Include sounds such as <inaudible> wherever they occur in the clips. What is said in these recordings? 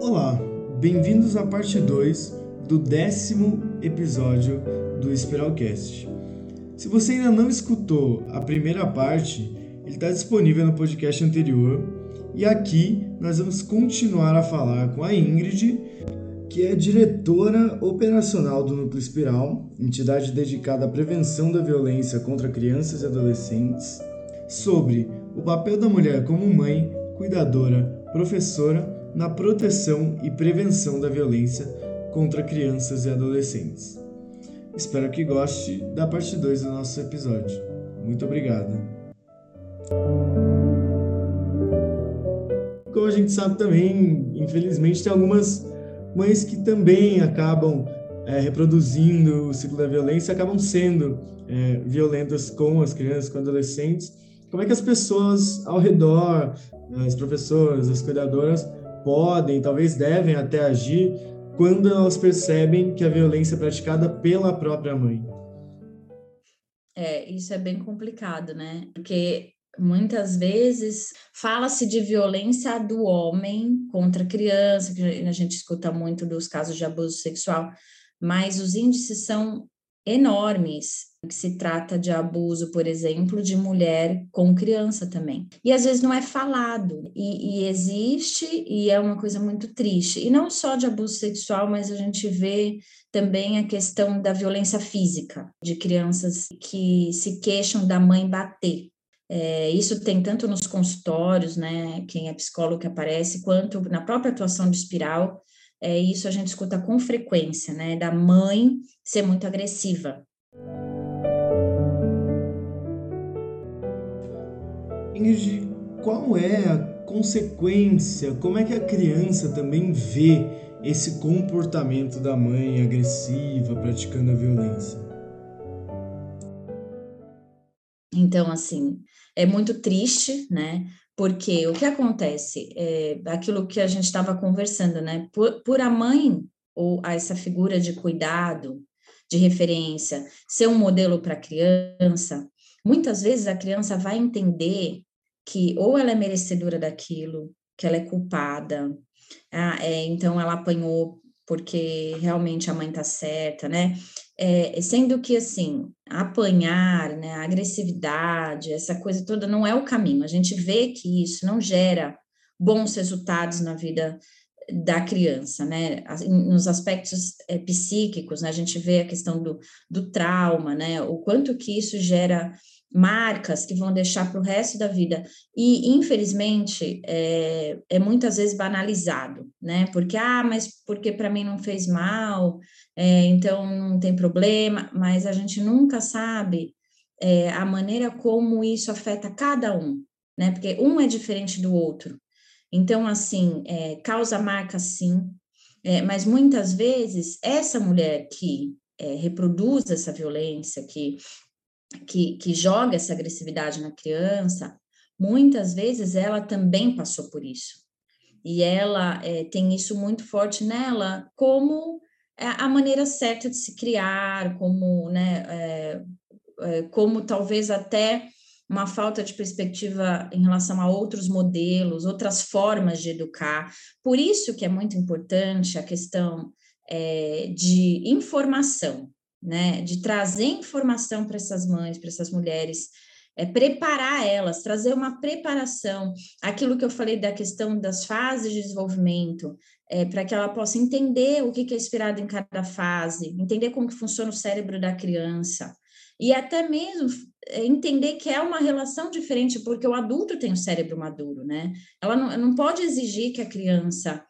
Olá, bem-vindos à parte 2 do décimo episódio do Espiralcast. Se você ainda não escutou a primeira parte, ele está disponível no podcast anterior. E aqui nós vamos continuar a falar com a Ingrid, que é diretora operacional do Núcleo Espiral, entidade dedicada à prevenção da violência contra crianças e adolescentes, sobre o papel da mulher como mãe, cuidadora, professora na proteção e prevenção da violência contra crianças e adolescentes. Espero que goste da parte 2 do nosso episódio. Muito obrigado. Como a gente sabe também, infelizmente, tem algumas mães que também acabam é, reproduzindo o ciclo da violência, acabam sendo é, violentas com as crianças, com adolescentes. Como é que as pessoas ao redor, as professoras, as cuidadoras, podem, talvez devem até agir quando elas percebem que a violência é praticada pela própria mãe. É, isso é bem complicado, né? Porque muitas vezes fala-se de violência do homem contra a criança, que a gente escuta muito dos casos de abuso sexual, mas os índices são enormes que se trata de abuso, por exemplo, de mulher com criança também. E às vezes não é falado, e, e, existe, e é uma coisa muito triste. E não só de abuso sexual, mas a gente vê também a questão da violência física, de crianças que se queixam da mãe bater. É, isso tem tanto nos consultórios, né, quem é psicólogo que aparece, quanto na própria atuação de espiral. É, isso a gente escuta com frequência, né, da mãe ser muito agressiva. Ingrid, qual é a consequência? Como é que a criança também vê esse comportamento da mãe agressiva, praticando a violência? Então, assim, é muito triste, né? Porque o que acontece? É aquilo que a gente estava conversando, né? Por, por a mãe ou essa figura de cuidado, de referência, ser um modelo para a criança, muitas vezes a criança vai entender que ou ela é merecedora daquilo, que ela é culpada, ah, é, então ela apanhou porque realmente a mãe tá certa, né? É, sendo que assim, apanhar, né, a agressividade, essa coisa toda não é o caminho. A gente vê que isso não gera bons resultados na vida da criança, né? Nos aspectos é, psíquicos, né? A gente vê a questão do, do trauma, né? O quanto que isso gera marcas que vão deixar para o resto da vida. E, infelizmente, é, é, muitas vezes banalizado, né? Porque, ah, mas porque para mim não fez mal, é, então não tem problema, mas a gente nunca sabe é, a maneira como isso afeta cada um, né? Porque um é diferente do outro. Então, assim, é, causa marca sim, é, mas muitas vezes essa mulher que é, reproduz essa violência, que que, que joga essa agressividade na criança, muitas vezes ela também passou por isso. E ela é, tem isso muito forte nela, como a maneira certa de se criar, como, né, é, é, como talvez até uma falta de perspectiva em relação a outros modelos, outras formas de educar. Por isso que é muito importante a questão é, de informação, né, de trazer informação para essas mães, para essas mulheres, é, preparar elas, trazer uma preparação, aquilo que eu falei da questão das fases de desenvolvimento, é, para que ela possa entender o que, é esperado em cada fase, entender como que funciona o cérebro da criança, e até mesmo é, entender que é uma relação diferente, porque o adulto tem o cérebro maduro, né? Ela não, não pode exigir que a criança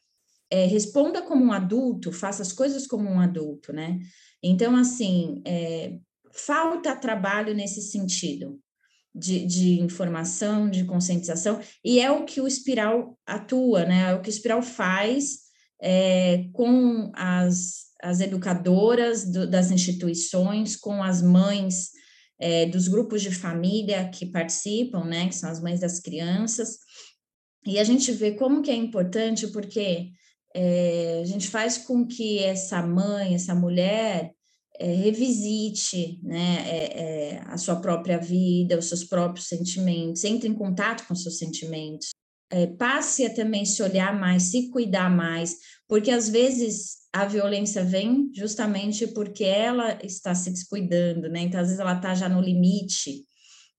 é, responda como um adulto, faça as coisas como um adulto, né? Então, assim, é, falta trabalho nesse sentido. De, de, informação, de conscientização, e é o que o Espiral atua, né? É o que o Espiral faz é, com as, as educadoras do, das instituições, com as mães é, dos grupos de família que participam, né? Que são as mães das crianças. E a gente vê como que é importante, porque é, a gente faz com que essa mãe, essa mulher, é, revisite né, é, é, a sua própria vida, os seus próprios sentimentos, entre em contato com seus sentimentos, é, passe a também se olhar mais, se cuidar mais, porque às vezes a violência vem justamente porque ela está se descuidando, né? Então, às vezes, ela está já no limite,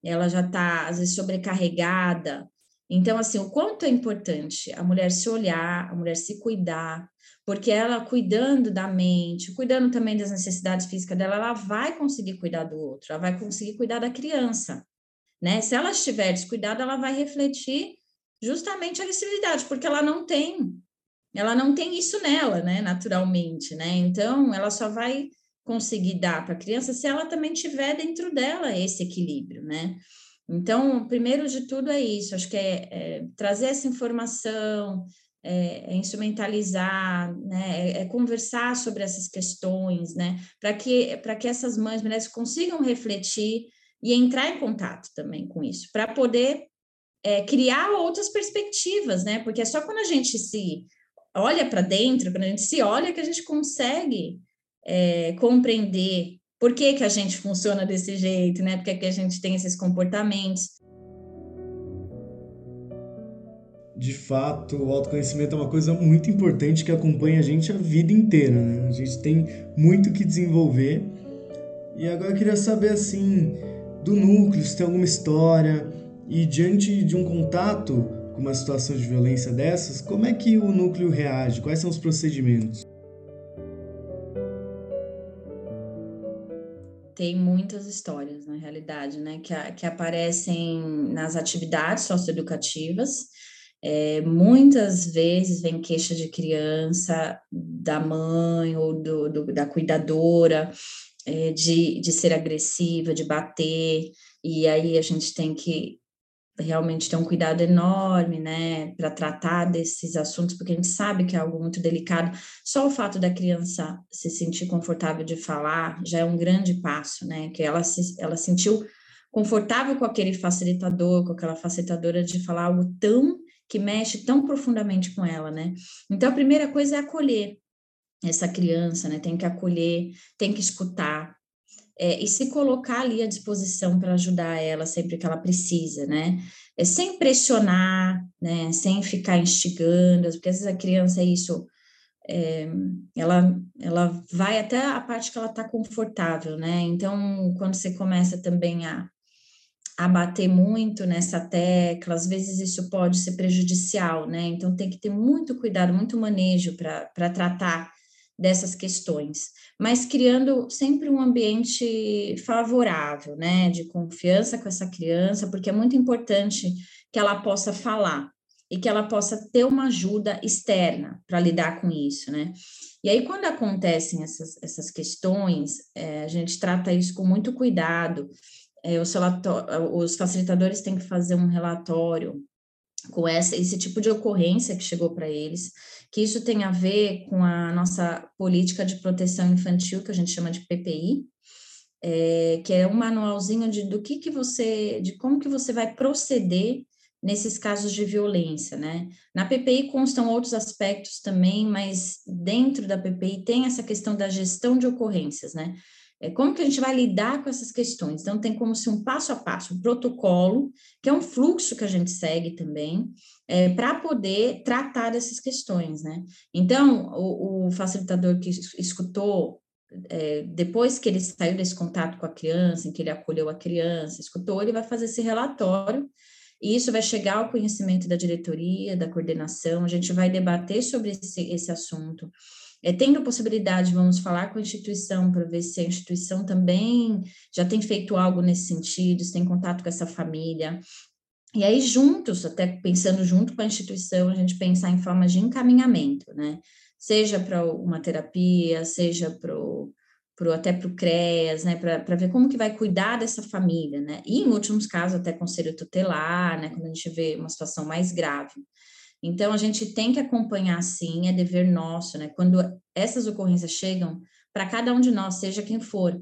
ela já está, às vezes, sobrecarregada. Então, assim, o quanto é importante a mulher se olhar, a mulher se cuidar, porque ela cuidando da mente, cuidando também das necessidades físicas dela, ela vai conseguir cuidar do outro, ela vai conseguir cuidar da criança, né? Se ela estiver descuidada, ela vai refletir justamente a agressividade, porque ela não tem, ela não tem isso nela, né, naturalmente, né? Então, ela só vai conseguir dar para a criança se ela também tiver dentro dela esse equilíbrio, né? Então, primeiro de tudo é isso, acho que é, é trazer essa informação, é, é instrumentalizar, né, é, é, conversar sobre essas questões, né, para que, que essas mães, mulheres consigam refletir e entrar em contato também com isso, para poder é, criar outras perspectivas, né, porque é só quando a gente se olha para dentro, quando a gente se olha, que a gente consegue é, compreender por que, que a gente funciona desse jeito, né, porque que a gente tem esses comportamentos. de fato, o autoconhecimento é uma coisa muito importante que acompanha a gente a vida inteira, né? A gente tem muito que desenvolver. E agora eu queria saber, assim, do núcleo, se tem alguma história, e diante de um contato com uma situação de violência dessas, como é que o núcleo reage? Quais são os procedimentos? Tem muitas histórias, na realidade, né, que, que aparecem nas atividades socioeducativas, é, muitas vezes vem queixa de criança, da mãe ou do, do da cuidadora, é, de, de ser agressiva, de bater, e aí a gente tem que realmente ter um cuidado enorme, né, para tratar desses assuntos, porque a gente sabe que é algo muito delicado. Só o fato da criança se sentir confortável de falar já é um grande passo, né, que ela se, ela sentiu confortável com aquele facilitador, com aquela facilitadora de falar algo tão que mexe tão profundamente com ela, né? Então, a primeira coisa é acolher essa criança, né? Tem que acolher, tem que escutar, é, e se colocar ali à disposição para ajudar ela sempre que ela precisa, né? É, sem pressionar, né? Sem ficar instigando, porque às vezes a criança é isso, é, ela, ela vai até a parte que ela está confortável, né? Então, quando você começa também a a bater muito nessa tecla, às vezes isso pode ser prejudicial, né? Então tem que ter muito cuidado, muito manejo para tratar dessas questões, mas criando sempre um ambiente favorável, né? De confiança com essa criança, porque é muito importante que ela possa falar e que ela possa ter uma ajuda externa para lidar com isso, né? E aí, quando acontecem essas, essas questões, é, a gente trata isso com muito cuidado, é, os, os facilitadores têm que fazer um relatório com essa, esse tipo de ocorrência que chegou para eles, que isso tem a ver com a nossa política de proteção infantil, que a gente chama de PPI, é, que é um manualzinho de do que, que você, de como que você vai proceder nesses casos de violência, né? Na PPI constam outros aspectos também, mas dentro da PPI tem essa questão da gestão de ocorrências, né? É, como que a gente vai lidar com essas questões? Então, tem como se um passo a passo, um protocolo, que é um fluxo que a gente segue também, é, para poder tratar dessas questões, né? Então, o, o facilitador que escutou, é, depois que ele saiu desse contato com a criança, em que ele acolheu a criança, escutou, ele vai fazer esse relatório, e isso vai chegar ao conhecimento da diretoria, da coordenação, a gente vai debater sobre esse, esse assunto, é, tendo possibilidade, vamos falar com a instituição para ver se a instituição também já tem feito algo nesse sentido, se tem contato com essa família. E aí, juntos, até pensando junto com a instituição, a gente pensar em formas de encaminhamento, né? Seja para uma terapia, seja para pro, até para o CREAS, né, para ver como que vai cuidar dessa família, né, e em últimos casos até conselho tutelar, né, quando a gente vê uma situação mais grave. Então, a gente tem que acompanhar, sim, é dever nosso, né? Quando essas ocorrências chegam, para cada um de nós, seja quem for,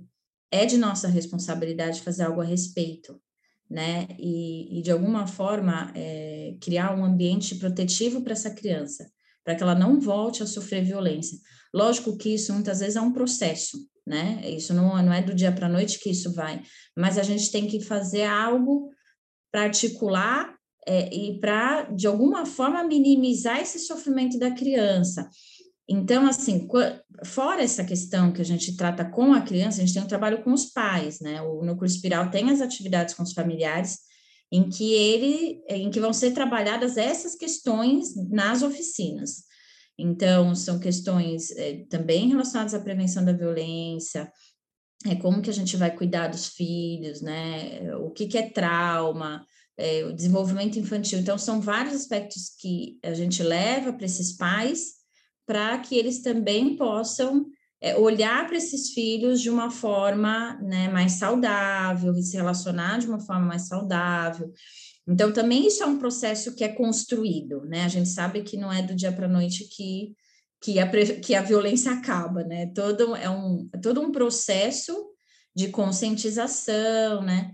é de nossa responsabilidade fazer algo a respeito, né? E, e de alguma forma, é, criar um ambiente protetivo para essa criança, para que ela não volte a sofrer violência. Lógico que isso muitas vezes é um processo, né? Isso não, não é do dia para a noite que isso vai, mas a gente tem que fazer algo para articular é, e para, de alguma forma, minimizar esse sofrimento da criança. Então, assim, fora essa questão que a gente trata com a criança, a gente tem um trabalho com os pais, né? O núcleo espiral tem as atividades com os familiares, em que ele, em que vão ser trabalhadas essas questões nas oficinas. Então, são questões é, também relacionadas à prevenção da violência, é, como que a gente vai cuidar dos filhos, né? O que, que é trauma, é, o desenvolvimento infantil. Então, são vários aspectos que a gente leva para esses pais para que eles também possam é, olhar para esses filhos de uma forma né, mais saudável, se relacionar de uma forma mais saudável. Então, também isso é um processo que é construído, né? A gente sabe que não é do dia para a noite que, que, a, que a violência acaba, né? Todo, é, um, é todo um processo de conscientização, né?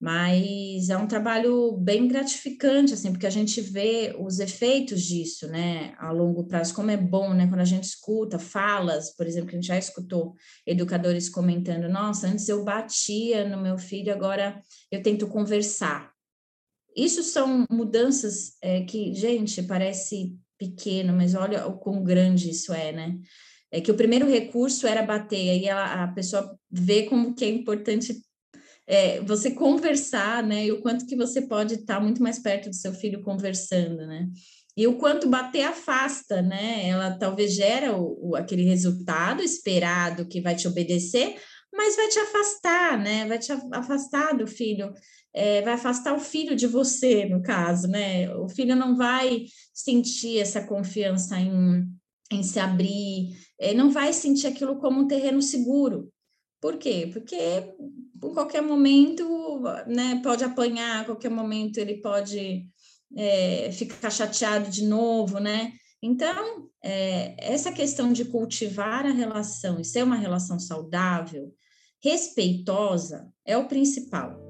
Mas é um trabalho bem gratificante, assim, porque a gente vê os efeitos disso, né, a longo prazo, como é bom, né, quando a gente escuta falas, por exemplo, que a gente já escutou educadores comentando, nossa, antes eu batia no meu filho, agora eu tento conversar. Isso são mudanças é, que, gente, parece pequeno, mas olha o quão grande isso é, né? É que o primeiro recurso era bater, aí a, a pessoa vê como que é importante é, você conversar, né? E o quanto que você pode estar muito mais perto do seu filho conversando, né? E o quanto bater afasta, né? Ela talvez gera o, o, aquele resultado esperado que vai te obedecer, mas vai te afastar, né? Vai te afastar do filho, é, vai afastar o filho de você, no caso, né? O filho não vai sentir essa confiança em, em se abrir, é, não vai sentir aquilo como um terreno seguro. Por quê? Porque em qualquer momento, né, pode apanhar, a qualquer momento ele pode é, ficar chateado de novo, né? Então, é, essa questão de cultivar a relação e ser uma relação saudável, respeitosa, é o principal.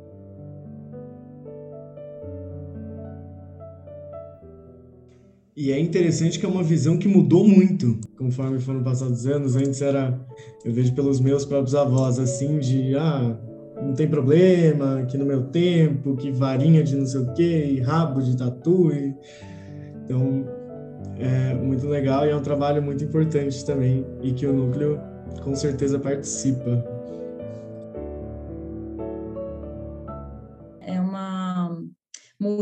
E é interessante que é uma visão que mudou muito conforme foram passados os anos. Antes era, eu vejo pelos meus próprios avós, assim, de, ah, não tem problema, que no meu tempo, que varinha de não sei o quê, rabo de tatu. E... Então, é muito legal e é um trabalho muito importante também e que o núcleo com certeza participa.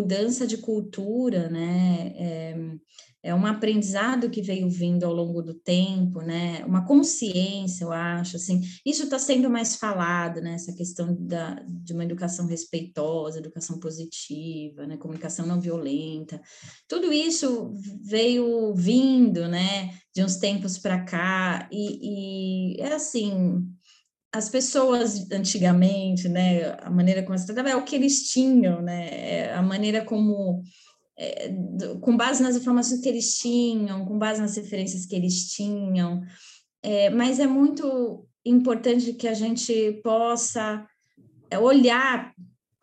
Mudança de cultura, né? É é um aprendizado que veio vindo ao longo do tempo, né? Uma consciência, eu acho, assim. Isso está sendo mais falado, né? Essa questão da, de uma educação respeitosa, educação positiva, né? Comunicação não violenta. Tudo isso veio vindo, né? De uns tempos para cá e, e é assim as pessoas antigamente, né, a maneira como se tratava é o que eles tinham, né, é a maneira como é, com base nas informações que eles tinham, com base nas referências que eles tinham, é, mas é muito importante que a gente possa é, olhar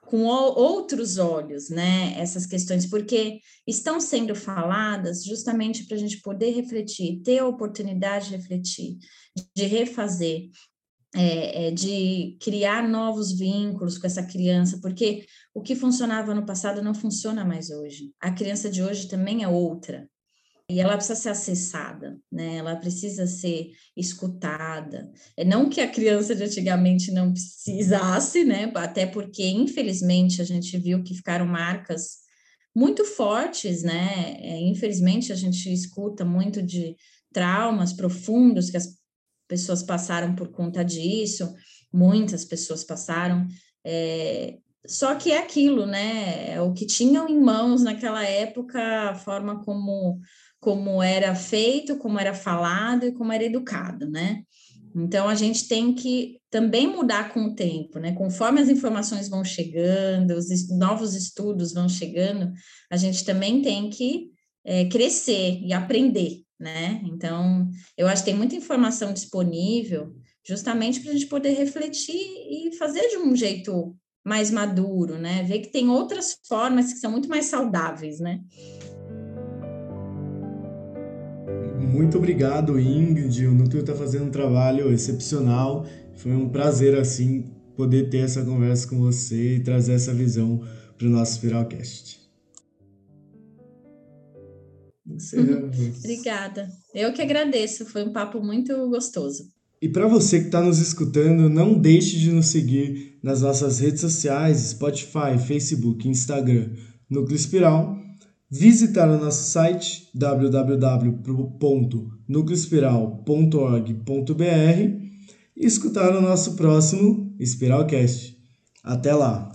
com outros olhos, né, essas questões, porque estão sendo faladas justamente para a gente poder refletir, ter a oportunidade de refletir, de refazer, é, é, de criar novos vínculos com essa criança, porque o que funcionava no passado não funciona mais hoje. A criança de hoje também é outra. E ela precisa ser acessada, né? Ela precisa ser escutada. É não que a criança de antigamente não precisasse, né? Até porque, infelizmente, a gente viu que ficaram marcas muito fortes, né? É, infelizmente, a gente escuta muito de traumas profundos que as pessoas passaram por conta disso, muitas pessoas passaram. É, só que é aquilo, né? É o que tinham em mãos naquela época, a forma como, como era feito, como era falado e como era educado, né? Então a gente tem que também mudar com o tempo, né? Conforme as informações vão chegando, os novos estudos vão chegando, a gente também tem que é, crescer e aprender, né? Então, eu acho que tem muita informação disponível justamente para a gente poder refletir e fazer de um jeito mais maduro, né? Ver que tem outras formas que são muito mais saudáveis, né? muito obrigado, Ingrid. O Núcleo está fazendo um trabalho excepcional. Foi um prazer, assim, poder ter essa conversa com você e trazer essa visão para o nosso Spiralcast. <laughs> Obrigada. Eu que agradeço. Foi um papo muito gostoso. E para você que está nos escutando, não deixe de nos seguir nas nossas redes sociais, Spotify, Facebook, Instagram, Núcleo Espiral. Visitar o nosso site www.nucleoespiral.org.br e escutar o nosso próximo Espiralcast. Até lá!